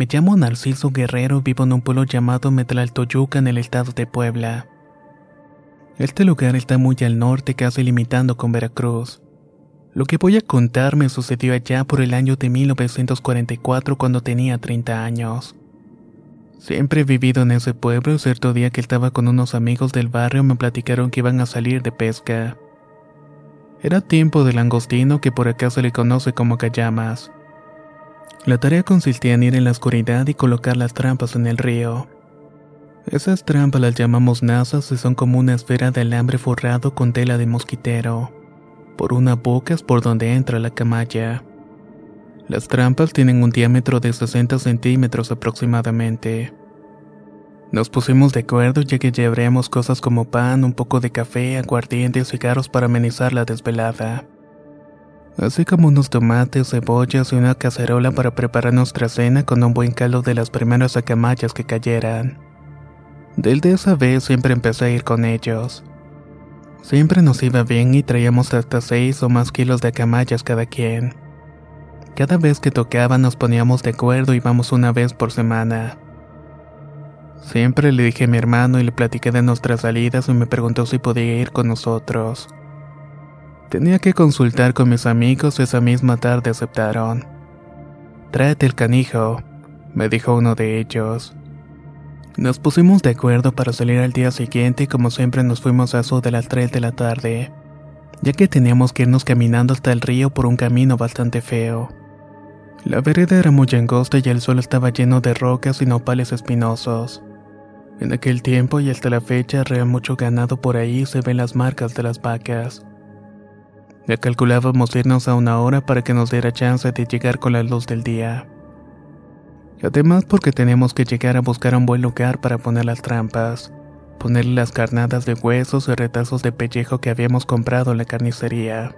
Me llamo Narciso Guerrero vivo en un pueblo llamado Metlaltoyuca en el estado de Puebla. Este lugar está muy al norte, casi limitando con Veracruz. Lo que voy a contar me sucedió allá por el año de 1944 cuando tenía 30 años. Siempre he vivido en ese pueblo y cierto día que estaba con unos amigos del barrio me platicaron que iban a salir de pesca. Era tiempo del langostino que por acá se le conoce como callamas. La tarea consistía en ir en la oscuridad y colocar las trampas en el río. Esas trampas las llamamos nazas y son como una esfera de alambre forrado con tela de mosquitero. Por una boca es por donde entra la camalla. Las trampas tienen un diámetro de 60 centímetros aproximadamente. Nos pusimos de acuerdo ya que llevaríamos cosas como pan, un poco de café, aguardiente y cigarros para amenizar la desvelada así como unos tomates, cebollas y una cacerola para preparar nuestra cena con un buen caldo de las primeras acamayas que cayeran. Desde esa vez siempre empecé a ir con ellos. Siempre nos iba bien y traíamos hasta seis o más kilos de acamayas cada quien. Cada vez que tocaba nos poníamos de acuerdo y íbamos una vez por semana. Siempre le dije a mi hermano y le platiqué de nuestras salidas y me preguntó si podía ir con nosotros. Tenía que consultar con mis amigos esa misma tarde aceptaron. Tráete el canijo, me dijo uno de ellos. Nos pusimos de acuerdo para salir al día siguiente y como siempre nos fuimos a eso de las 3 de la tarde, ya que teníamos que irnos caminando hasta el río por un camino bastante feo. La vereda era muy angosta y el suelo estaba lleno de rocas y nopales espinosos. En aquel tiempo y hasta la fecha rea mucho ganado por ahí y se ven las marcas de las vacas. Ya calculábamos irnos a una hora para que nos diera chance de llegar con la luz del día. Además porque teníamos que llegar a buscar un buen lugar para poner las trampas, ponerle las carnadas de huesos y retazos de pellejo que habíamos comprado en la carnicería.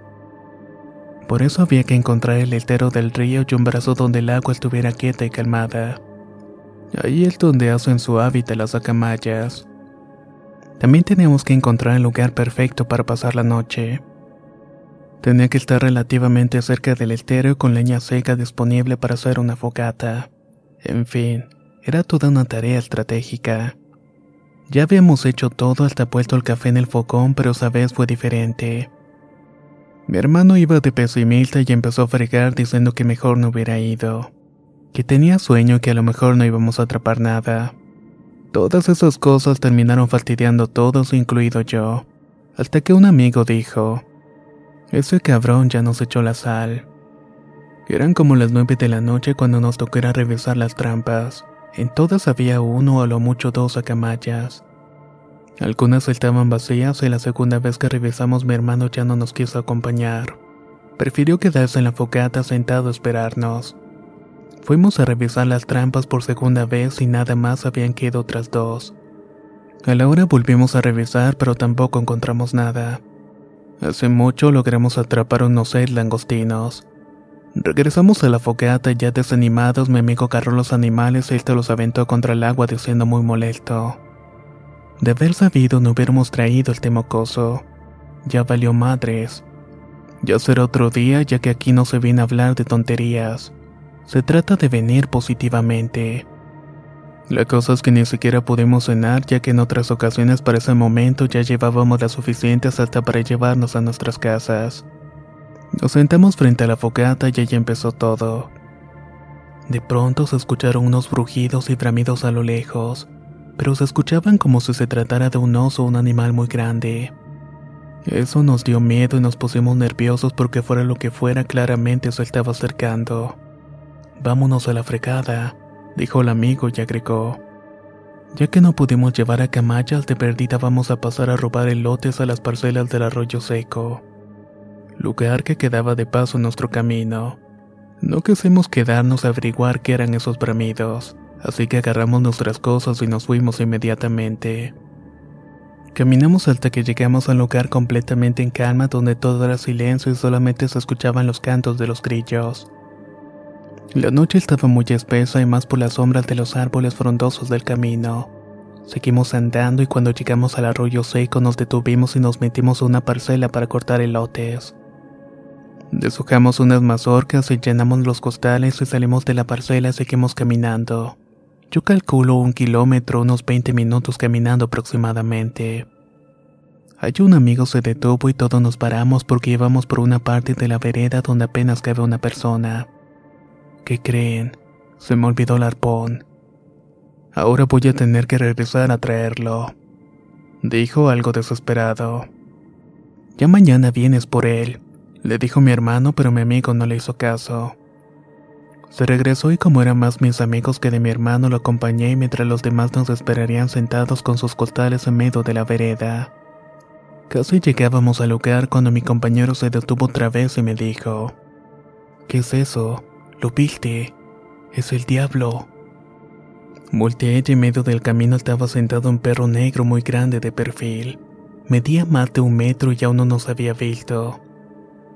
Por eso había que encontrar el estero del río y un brazo donde el agua estuviera quieta y calmada. Ahí es donde hacen su hábitat las acamayas. También teníamos que encontrar el lugar perfecto para pasar la noche. Tenía que estar relativamente cerca del estero con leña seca disponible para hacer una fogata. En fin, era toda una tarea estratégica. Ya habíamos hecho todo hasta puesto el café en el focón, pero esa vez fue diferente. Mi hermano iba de pesimista y empezó a fregar diciendo que mejor no hubiera ido. Que tenía sueño que a lo mejor no íbamos a atrapar nada. Todas esas cosas terminaron fastidiando todos, incluido yo. Hasta que un amigo dijo, ese cabrón ya nos echó la sal. Eran como las nueve de la noche cuando nos tocó revisar las trampas. En todas había uno o a lo mucho dos acamayas. Algunas estaban vacías y la segunda vez que revisamos mi hermano ya no nos quiso acompañar. Prefirió quedarse en la fogata sentado a esperarnos. Fuimos a revisar las trampas por segunda vez y nada más habían quedado otras dos. A la hora volvimos a revisar pero tampoco encontramos nada. Hace mucho logramos atrapar unos seis langostinos. Regresamos a la fogata ya desanimados mi amigo agarró los animales y este los aventó contra el agua diciendo muy molesto. De haber sabido no hubiéramos traído el temocoso. Ya valió madres. Ya será otro día ya que aquí no se viene a hablar de tonterías. Se trata de venir positivamente. La cosa es que ni siquiera pudimos cenar ya que en otras ocasiones para ese momento ya llevábamos la suficiente hasta para llevarnos a nuestras casas. Nos sentamos frente a la fogata y allí empezó todo. De pronto se escucharon unos brujidos y bramidos a lo lejos, pero se escuchaban como si se tratara de un oso o un animal muy grande. Eso nos dio miedo y nos pusimos nerviosos porque fuera lo que fuera claramente se estaba acercando. Vámonos a la fregada, dijo el amigo y agregó. Ya que no pudimos llevar a camayas, de perdida vamos a pasar a robar elotes a las parcelas del arroyo seco, lugar que quedaba de paso en nuestro camino. No quisimos quedarnos a averiguar qué eran esos bramidos, así que agarramos nuestras cosas y nos fuimos inmediatamente. Caminamos hasta que llegamos a un lugar completamente en calma donde todo era silencio y solamente se escuchaban los cantos de los grillos. La noche estaba muy espesa y más por las sombras de los árboles frondosos del camino. Seguimos andando y cuando llegamos al arroyo seco nos detuvimos y nos metimos a una parcela para cortar elotes. Deshojamos unas mazorcas y llenamos los costales y salimos de la parcela y seguimos caminando. Yo calculo un kilómetro, unos 20 minutos caminando aproximadamente. Allí un amigo se detuvo y todos nos paramos porque íbamos por una parte de la vereda donde apenas cabe una persona. ¿Qué creen? Se me olvidó el arpón. Ahora voy a tener que regresar a traerlo. Dijo algo desesperado. Ya mañana vienes por él, le dijo mi hermano, pero mi amigo no le hizo caso. Se regresó y como eran más mis amigos que de mi hermano lo acompañé mientras los demás nos esperarían sentados con sus costales en medio de la vereda. Casi llegábamos al lugar cuando mi compañero se detuvo otra vez y me dijo, ¿Qué es eso? ¿Lo viste? Es el diablo. Volteé y en medio del camino estaba sentado un perro negro muy grande de perfil. Medía más de un metro y aún no nos había visto.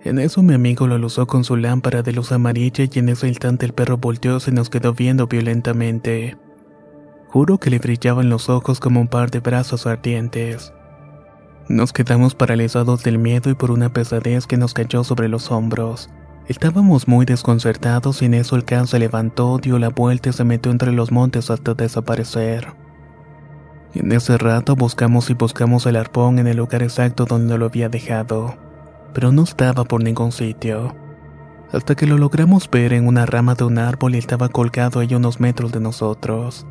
En eso mi amigo lo aluzó con su lámpara de luz amarilla y en ese instante el perro volteó y se nos quedó viendo violentamente. Juro que le brillaban los ojos como un par de brazos ardientes. Nos quedamos paralizados del miedo y por una pesadez que nos cayó sobre los hombros. Estábamos muy desconcertados y en eso el can se levantó, dio la vuelta y se metió entre los montes hasta desaparecer. En ese rato buscamos y buscamos el arpón en el lugar exacto donde lo había dejado pero no estaba por ningún sitio. Hasta que lo logramos ver en una rama de un árbol y estaba colgado ahí unos metros de nosotros.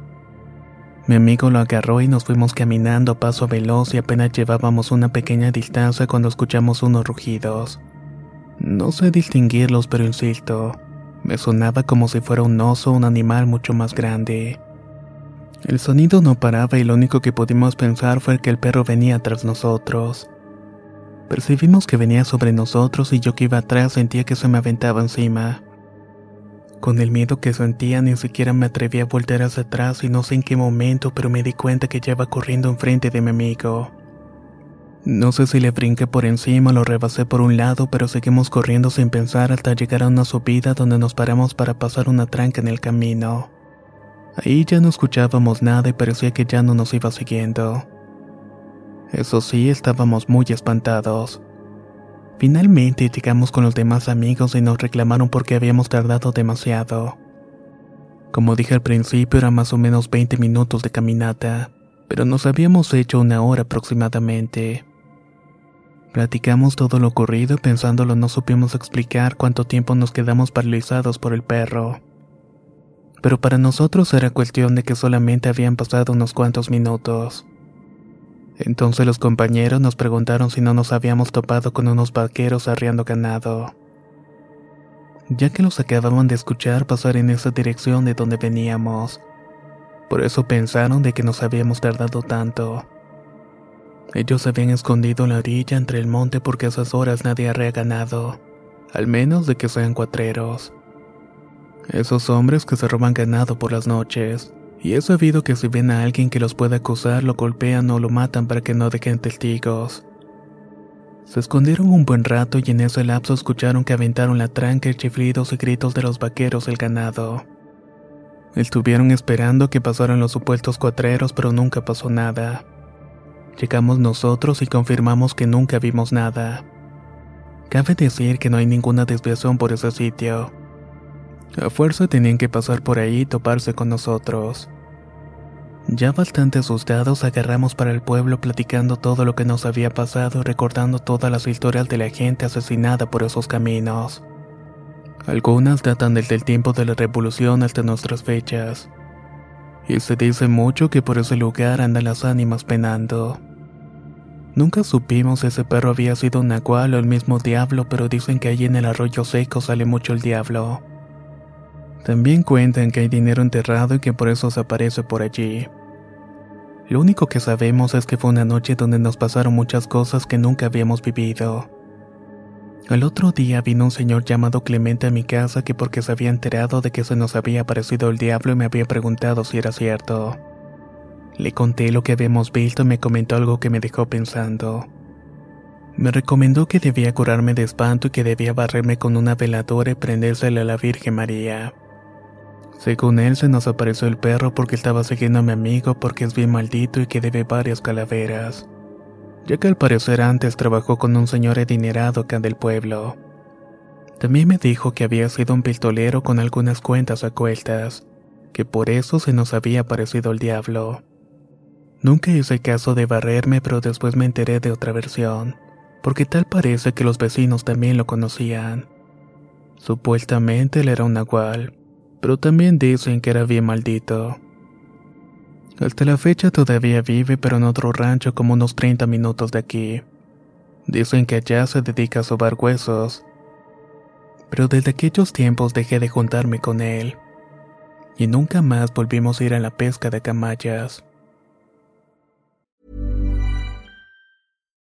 Mi amigo lo agarró y nos fuimos caminando a paso veloz y apenas llevábamos una pequeña distancia cuando escuchamos unos rugidos. No sé distinguirlos, pero insisto, me sonaba como si fuera un oso o un animal mucho más grande. El sonido no paraba y lo único que pudimos pensar fue que el perro venía tras nosotros. Percibimos que venía sobre nosotros y yo que iba atrás sentía que se me aventaba encima. Con el miedo que sentía ni siquiera me atreví a voltear hacia atrás y no sé en qué momento, pero me di cuenta que ya iba corriendo enfrente de mi amigo. No sé si le brinqué por encima o lo rebasé por un lado, pero seguimos corriendo sin pensar hasta llegar a una subida donde nos paramos para pasar una tranca en el camino. Ahí ya no escuchábamos nada y parecía que ya no nos iba siguiendo. Eso sí, estábamos muy espantados. Finalmente llegamos con los demás amigos y nos reclamaron porque habíamos tardado demasiado. Como dije al principio, eran más o menos 20 minutos de caminata, pero nos habíamos hecho una hora aproximadamente. Platicamos todo lo ocurrido y pensándolo no supimos explicar cuánto tiempo nos quedamos paralizados por el perro. Pero para nosotros era cuestión de que solamente habían pasado unos cuantos minutos. Entonces los compañeros nos preguntaron si no nos habíamos topado con unos vaqueros arriando ganado. Ya que los acababan de escuchar pasar en esa dirección de donde veníamos. Por eso pensaron de que nos habíamos tardado tanto. Ellos se habían escondido en la orilla entre el monte porque a esas horas nadie arrea ganado, al menos de que sean cuatreros. Esos hombres que se roban ganado por las noches y he sabido que si ven a alguien que los pueda acusar, lo golpean o lo matan para que no dejen testigos. Se escondieron un buen rato y en ese lapso escucharon que aventaron la tranca chiflidos y gritos de los vaqueros del ganado. Estuvieron esperando que pasaran los supuestos cuatreros, pero nunca pasó nada. Llegamos nosotros y confirmamos que nunca vimos nada. Cabe decir que no hay ninguna desviación por ese sitio. A fuerza tenían que pasar por ahí y toparse con nosotros. Ya bastante asustados agarramos para el pueblo platicando todo lo que nos había pasado y recordando todas las historias de la gente asesinada por esos caminos. Algunas datan desde el tiempo de la revolución hasta nuestras fechas. Y se dice mucho que por ese lugar andan las ánimas penando. Nunca supimos si ese perro había sido un nahual o el mismo diablo, pero dicen que allí en el arroyo seco sale mucho el diablo. También cuentan que hay dinero enterrado y que por eso se aparece por allí. Lo único que sabemos es que fue una noche donde nos pasaron muchas cosas que nunca habíamos vivido. Al otro día vino un señor llamado Clemente a mi casa que porque se había enterado de que se nos había aparecido el diablo y me había preguntado si era cierto. Le conté lo que habíamos visto y me comentó algo que me dejó pensando. Me recomendó que debía curarme de espanto y que debía barrerme con una veladora y prendérsela a la Virgen María. Según él, se nos apareció el perro porque estaba siguiendo a mi amigo porque es bien maldito y que debe varias calaveras, ya que al parecer antes trabajó con un señor adinerado acá del pueblo. También me dijo que había sido un pistolero con algunas cuentas a cuestas, que por eso se nos había aparecido el diablo. Nunca hice caso de barrerme, pero después me enteré de otra versión, porque tal parece que los vecinos también lo conocían. Supuestamente él era un nahual, pero también dicen que era bien maldito. Hasta la fecha todavía vive, pero en otro rancho como unos 30 minutos de aquí. Dicen que allá se dedica a sobar huesos. Pero desde aquellos tiempos dejé de juntarme con él. Y nunca más volvimos a ir a la pesca de camayas.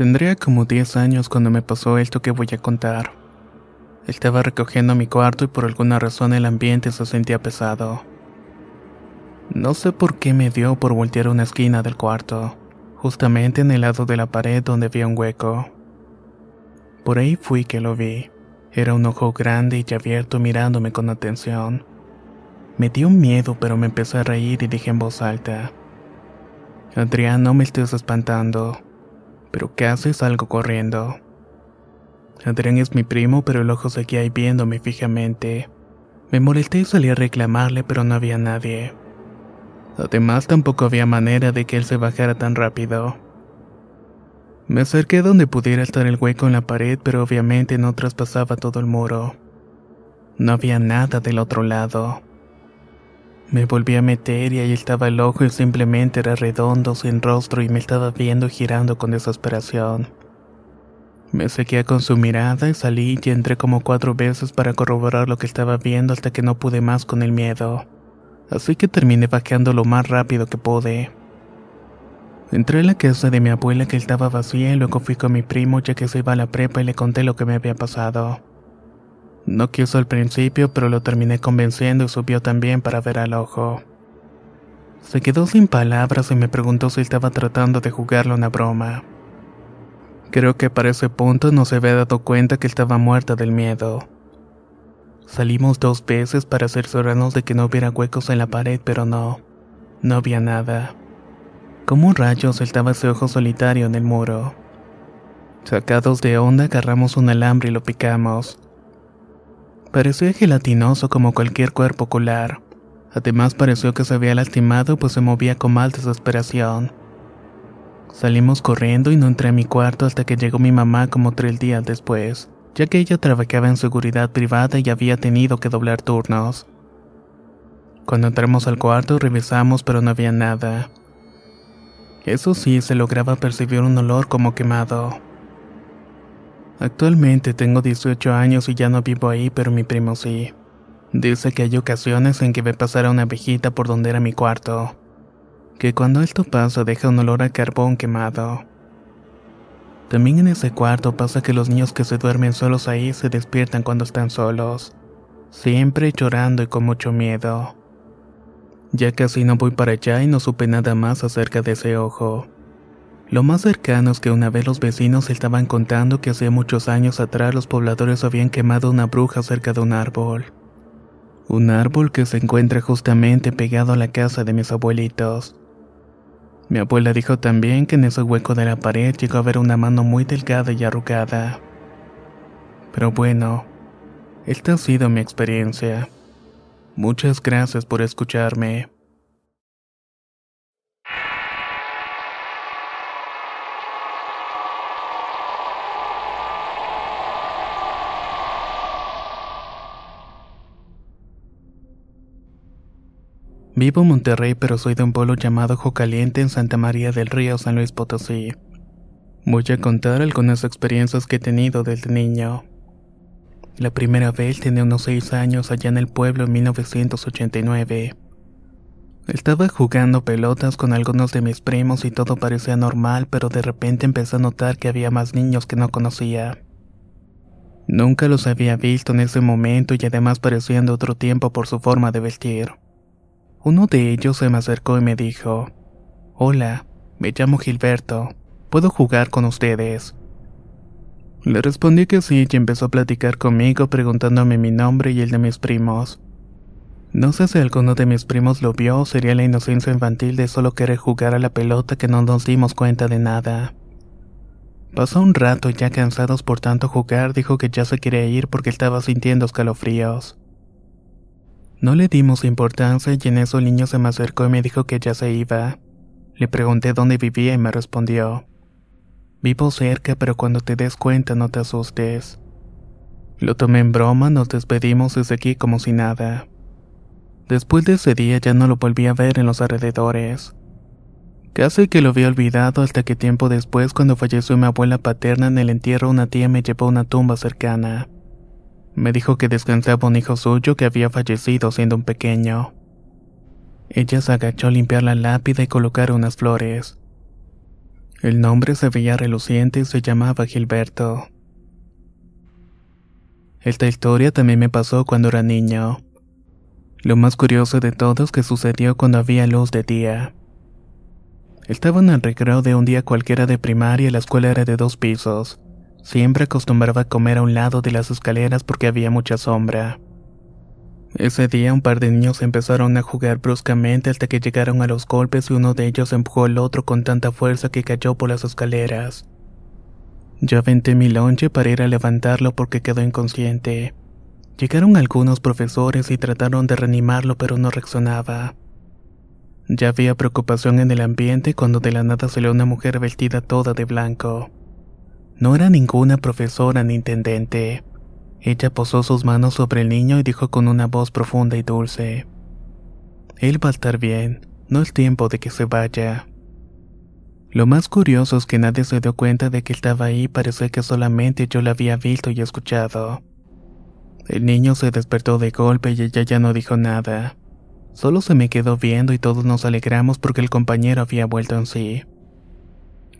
Tendría como 10 años cuando me pasó esto que voy a contar. Estaba recogiendo mi cuarto y por alguna razón el ambiente se sentía pesado. No sé por qué me dio por voltear una esquina del cuarto, justamente en el lado de la pared donde había un hueco. Por ahí fui que lo vi. Era un ojo grande y abierto mirándome con atención. Me dio miedo, pero me empecé a reír y dije en voz alta: Adrián, no me estés espantando. ¿Pero haces? Salgo corriendo. Adrián es mi primo, pero el ojo seguía ahí viéndome fijamente. Me molesté y salí a reclamarle, pero no había nadie. Además, tampoco había manera de que él se bajara tan rápido. Me acerqué donde pudiera estar el hueco en la pared, pero obviamente no traspasaba todo el muro. No había nada del otro lado. Me volví a meter y ahí estaba el ojo y simplemente era redondo, sin rostro y me estaba viendo girando con desesperación. Me seguía con su mirada y salí y entré como cuatro veces para corroborar lo que estaba viendo hasta que no pude más con el miedo. Así que terminé bajando lo más rápido que pude. Entré a la casa de mi abuela que estaba vacía y luego fui con mi primo ya que se iba a la prepa y le conté lo que me había pasado. No quiso al principio, pero lo terminé convenciendo y subió también para ver al ojo. Se quedó sin palabras y me preguntó si estaba tratando de jugarle una broma. Creo que para ese punto no se había dado cuenta que estaba muerta del miedo. Salimos dos veces para cerciorarnos de que no hubiera huecos en la pared, pero no, no había nada. Como rayos estaba ese ojo solitario en el muro. Sacados de onda agarramos un alambre y lo picamos. Parecía gelatinoso como cualquier cuerpo ocular. Además pareció que se había lastimado pues se movía con mal desesperación. Salimos corriendo y no entré a mi cuarto hasta que llegó mi mamá como tres días después, ya que ella trabajaba en seguridad privada y había tenido que doblar turnos. Cuando entramos al cuarto revisamos pero no había nada. Eso sí, se lograba percibir un olor como quemado. Actualmente tengo 18 años y ya no vivo ahí, pero mi primo sí. Dice que hay ocasiones en que ve pasar a una viejita por donde era mi cuarto. Que cuando esto pasa deja un olor a carbón quemado. También en ese cuarto pasa que los niños que se duermen solos ahí se despiertan cuando están solos. Siempre llorando y con mucho miedo. Ya casi no voy para allá y no supe nada más acerca de ese ojo. Lo más cercano es que una vez los vecinos estaban contando que hace muchos años atrás los pobladores habían quemado una bruja cerca de un árbol. Un árbol que se encuentra justamente pegado a la casa de mis abuelitos. Mi abuela dijo también que en ese hueco de la pared llegó a ver una mano muy delgada y arrugada. Pero bueno, esta ha sido mi experiencia. Muchas gracias por escucharme. Vivo en Monterrey, pero soy de un pueblo llamado Jocaliente en Santa María del Río, San Luis Potosí. Voy a contar algunas experiencias que he tenido desde niño. La primera vez tenía unos 6 años allá en el pueblo en 1989. Estaba jugando pelotas con algunos de mis primos y todo parecía normal, pero de repente empecé a notar que había más niños que no conocía. Nunca los había visto en ese momento y además parecían de otro tiempo por su forma de vestir. Uno de ellos se me acercó y me dijo, Hola, me llamo Gilberto, ¿puedo jugar con ustedes? Le respondí que sí y empezó a platicar conmigo preguntándome mi nombre y el de mis primos. No sé si alguno de mis primos lo vio o sería la inocencia infantil de solo querer jugar a la pelota que no nos dimos cuenta de nada. Pasó un rato y ya cansados por tanto jugar dijo que ya se quería ir porque estaba sintiendo escalofríos. No le dimos importancia y en eso el niño se me acercó y me dijo que ya se iba. Le pregunté dónde vivía y me respondió. Vivo cerca, pero cuando te des cuenta no te asustes. Lo tomé en broma, nos despedimos desde aquí como si nada. Después de ese día ya no lo volví a ver en los alrededores. Casi que lo había olvidado hasta que tiempo después cuando falleció mi abuela paterna en el entierro una tía me llevó a una tumba cercana. Me dijo que descansaba un hijo suyo que había fallecido siendo un pequeño. Ella se agachó a limpiar la lápida y colocar unas flores. El nombre se veía reluciente y se llamaba Gilberto. Esta historia también me pasó cuando era niño. Lo más curioso de todo es que sucedió cuando había luz de día. Estaba en el recreo de un día cualquiera de primaria y la escuela era de dos pisos. Siempre acostumbraba a comer a un lado de las escaleras porque había mucha sombra. Ese día un par de niños empezaron a jugar bruscamente hasta que llegaron a los golpes y uno de ellos empujó al otro con tanta fuerza que cayó por las escaleras. Yo aventé mi lonche para ir a levantarlo porque quedó inconsciente. Llegaron algunos profesores y trataron de reanimarlo pero no reaccionaba. Ya había preocupación en el ambiente cuando de la nada salió una mujer vestida toda de blanco. No era ninguna profesora ni intendente. Ella posó sus manos sobre el niño y dijo con una voz profunda y dulce, Él va a estar bien, no es tiempo de que se vaya. Lo más curioso es que nadie se dio cuenta de que estaba ahí, parece que solamente yo la había visto y escuchado. El niño se despertó de golpe y ella ya no dijo nada. Solo se me quedó viendo y todos nos alegramos porque el compañero había vuelto en sí.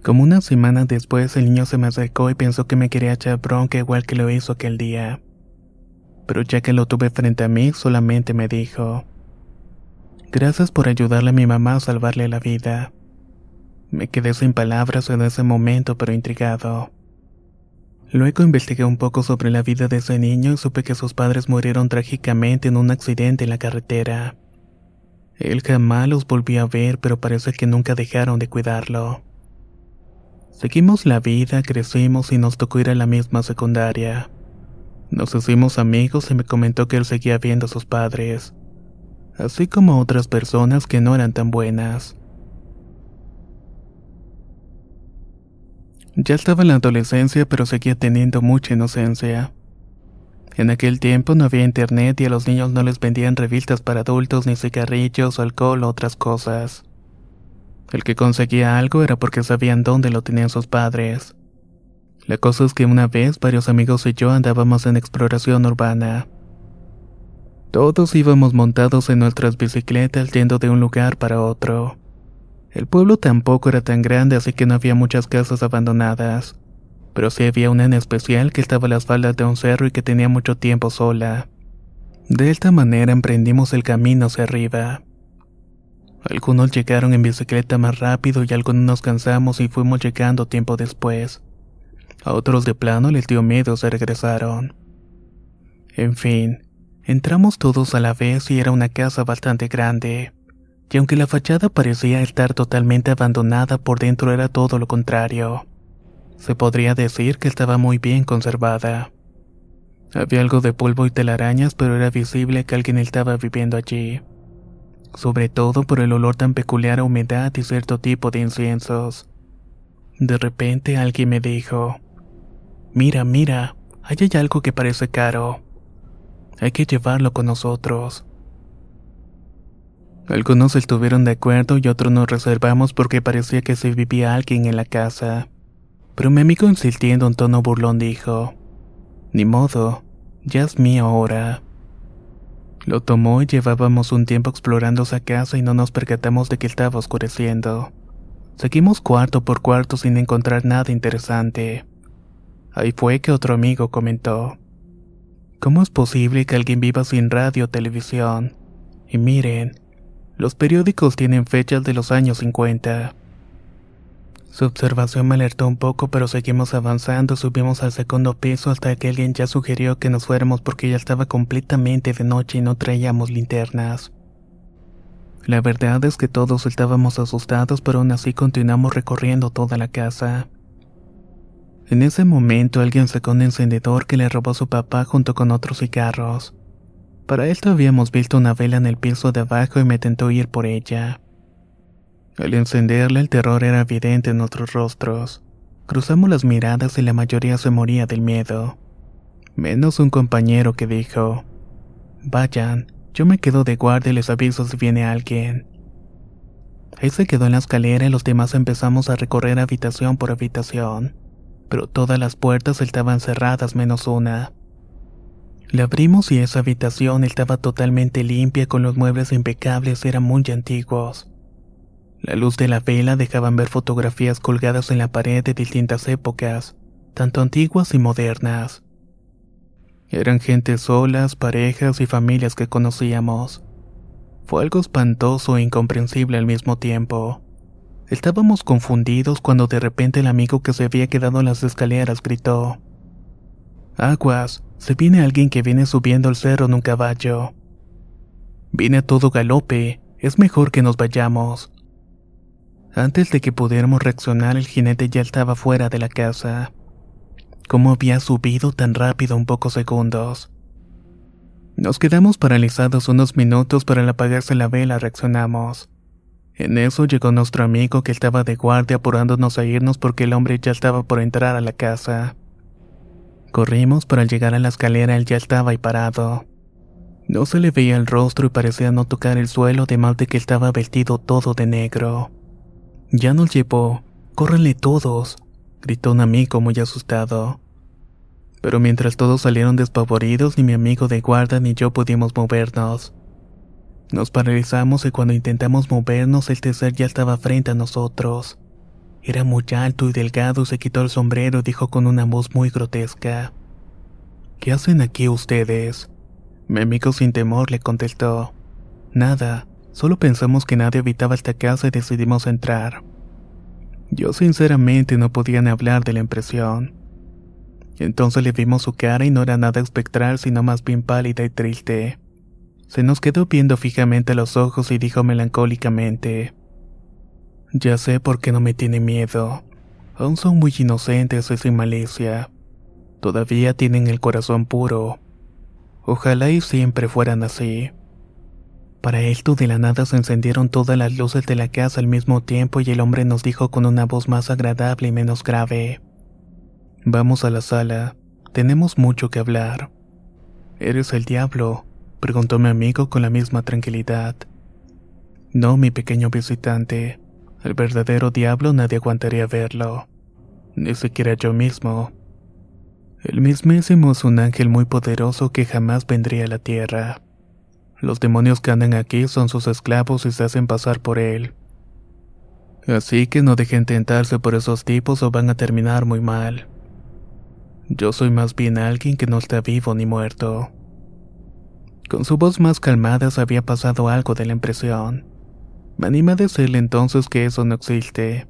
Como una semana después el niño se me acercó y pensó que me quería echar bronca igual que lo hizo aquel día. Pero ya que lo tuve frente a mí, solamente me dijo, Gracias por ayudarle a mi mamá a salvarle la vida. Me quedé sin palabras en ese momento, pero intrigado. Luego investigué un poco sobre la vida de ese niño y supe que sus padres murieron trágicamente en un accidente en la carretera. Él jamás los volvió a ver, pero parece que nunca dejaron de cuidarlo. Seguimos la vida, crecimos y nos tocó ir a la misma secundaria. Nos hicimos amigos y me comentó que él seguía viendo a sus padres, así como a otras personas que no eran tan buenas. Ya estaba en la adolescencia, pero seguía teniendo mucha inocencia. En aquel tiempo no había internet y a los niños no les vendían revistas para adultos, ni cigarrillos, alcohol o otras cosas. El que conseguía algo era porque sabían dónde lo tenían sus padres. La cosa es que una vez varios amigos y yo andábamos en exploración urbana. Todos íbamos montados en nuestras bicicletas yendo de un lugar para otro. El pueblo tampoco era tan grande así que no había muchas casas abandonadas, pero sí había una en especial que estaba a las faldas de un cerro y que tenía mucho tiempo sola. De esta manera emprendimos el camino hacia arriba. Algunos llegaron en bicicleta más rápido y algunos nos cansamos y fuimos llegando tiempo después. A otros de plano les dio miedo se regresaron. En fin, entramos todos a la vez y era una casa bastante grande. Y aunque la fachada parecía estar totalmente abandonada, por dentro era todo lo contrario. Se podría decir que estaba muy bien conservada. Había algo de polvo y telarañas, pero era visible que alguien estaba viviendo allí sobre todo por el olor tan peculiar a humedad y cierto tipo de inciensos. De repente alguien me dijo, Mira, mira, ahí hay algo que parece caro. Hay que llevarlo con nosotros. Algunos estuvieron de acuerdo y otros nos reservamos porque parecía que se vivía alguien en la casa. Pero mi amigo insistiendo en tono burlón dijo, Ni modo, ya es mío ahora. Lo tomó y llevábamos un tiempo explorando esa casa y no nos percatamos de que estaba oscureciendo. Seguimos cuarto por cuarto sin encontrar nada interesante. Ahí fue que otro amigo comentó. ¿Cómo es posible que alguien viva sin radio o televisión? Y miren, los periódicos tienen fechas de los años 50. Su observación me alertó un poco, pero seguimos avanzando, subimos al segundo piso hasta que alguien ya sugirió que nos fuéramos porque ya estaba completamente de noche y no traíamos linternas. La verdad es que todos estábamos asustados, pero aún así continuamos recorriendo toda la casa. En ese momento alguien sacó un encendedor que le robó a su papá junto con otros cigarros. Para esto habíamos visto una vela en el piso de abajo y me tentó ir por ella. Al encenderla el terror era evidente en nuestros rostros. Cruzamos las miradas y la mayoría se moría del miedo. Menos un compañero que dijo, Vayan, yo me quedo de guardia y les aviso si viene alguien. Él se quedó en la escalera y los demás empezamos a recorrer habitación por habitación, pero todas las puertas estaban cerradas menos una. La abrimos y esa habitación estaba totalmente limpia con los muebles impecables, eran muy antiguos. La luz de la vela dejaban ver fotografías colgadas en la pared de distintas épocas, tanto antiguas y modernas. Eran gentes solas, parejas y familias que conocíamos. Fue algo espantoso e incomprensible al mismo tiempo. Estábamos confundidos cuando de repente el amigo que se había quedado en las escaleras gritó. Aguas, se viene alguien que viene subiendo el cerro en un caballo. Viene a todo galope, es mejor que nos vayamos. Antes de que pudiéramos reaccionar, el jinete ya estaba fuera de la casa. ¿Cómo había subido tan rápido en pocos segundos? Nos quedamos paralizados unos minutos, pero al apagarse la vela reaccionamos. En eso llegó nuestro amigo que estaba de guardia apurándonos a irnos porque el hombre ya estaba por entrar a la casa. Corrimos, pero al llegar a la escalera él ya estaba ahí parado. No se le veía el rostro y parecía no tocar el suelo de mal de que estaba vestido todo de negro. Ya nos llevó. Córrenle todos, gritó un amigo muy asustado. Pero mientras todos salieron despavoridos, ni mi amigo de guardia ni yo pudimos movernos. Nos paralizamos y cuando intentamos movernos el tercer ya estaba frente a nosotros. Era muy alto y delgado, se quitó el sombrero y dijo con una voz muy grotesca. ¿Qué hacen aquí ustedes? Mi amigo sin temor le contestó. Nada, solo pensamos que nadie habitaba esta casa y decidimos entrar. Yo sinceramente no podía ni hablar de la impresión. Entonces le vimos su cara y no era nada espectral, sino más bien pálida y triste. Se nos quedó viendo fijamente a los ojos y dijo melancólicamente, Ya sé por qué no me tiene miedo. Aún son muy inocentes y sin malicia. Todavía tienen el corazón puro. Ojalá y siempre fueran así. Para esto de la nada se encendieron todas las luces de la casa al mismo tiempo y el hombre nos dijo con una voz más agradable y menos grave. Vamos a la sala, tenemos mucho que hablar. Eres el diablo, Preguntó mi amigo con la misma tranquilidad. No, mi pequeño visitante. El verdadero diablo nadie aguantaría verlo. Ni siquiera yo mismo. El mismísimo es un ángel muy poderoso que jamás vendría a la tierra. Los demonios que andan aquí son sus esclavos y se hacen pasar por él. Así que no dejen tentarse por esos tipos o van a terminar muy mal. Yo soy más bien alguien que no está vivo ni muerto. Con su voz más calmada se había pasado algo de la impresión. Me anima a decirle entonces que eso no existe.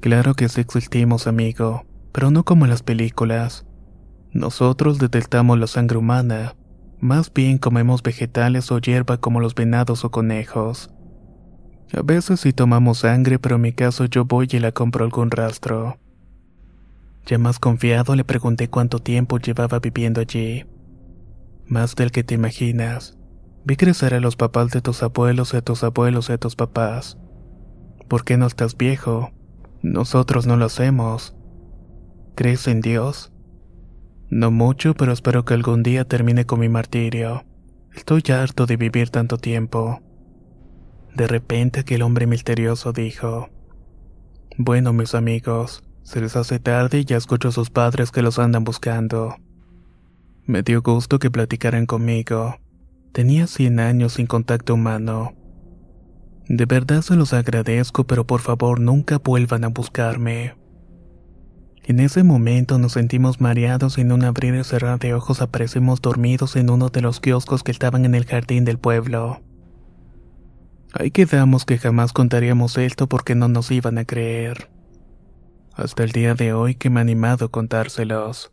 Claro que sí existimos, amigo, pero no como en las películas. Nosotros detectamos la sangre humana, más bien comemos vegetales o hierba como los venados o conejos. A veces sí tomamos sangre, pero en mi caso yo voy y la compro algún rastro. Ya más confiado le pregunté cuánto tiempo llevaba viviendo allí más del que te imaginas. Vi crecer a los papás de tus abuelos y a tus abuelos y a tus papás. ¿Por qué no estás viejo? Nosotros no lo hacemos. ¿Crees en Dios? No mucho, pero espero que algún día termine con mi martirio. Estoy harto de vivir tanto tiempo. De repente aquel hombre misterioso dijo, Bueno, mis amigos, se les hace tarde y ya escucho a sus padres que los andan buscando. Me dio gusto que platicaran conmigo. Tenía 100 años sin contacto humano. De verdad se los agradezco, pero por favor nunca vuelvan a buscarme. En ese momento nos sentimos mareados y en un abrir y cerrar de ojos aparecimos dormidos en uno de los kioscos que estaban en el jardín del pueblo. Ahí quedamos que jamás contaríamos esto porque no nos iban a creer. Hasta el día de hoy que me ha animado a contárselos.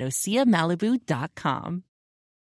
at OseaMalibu.com.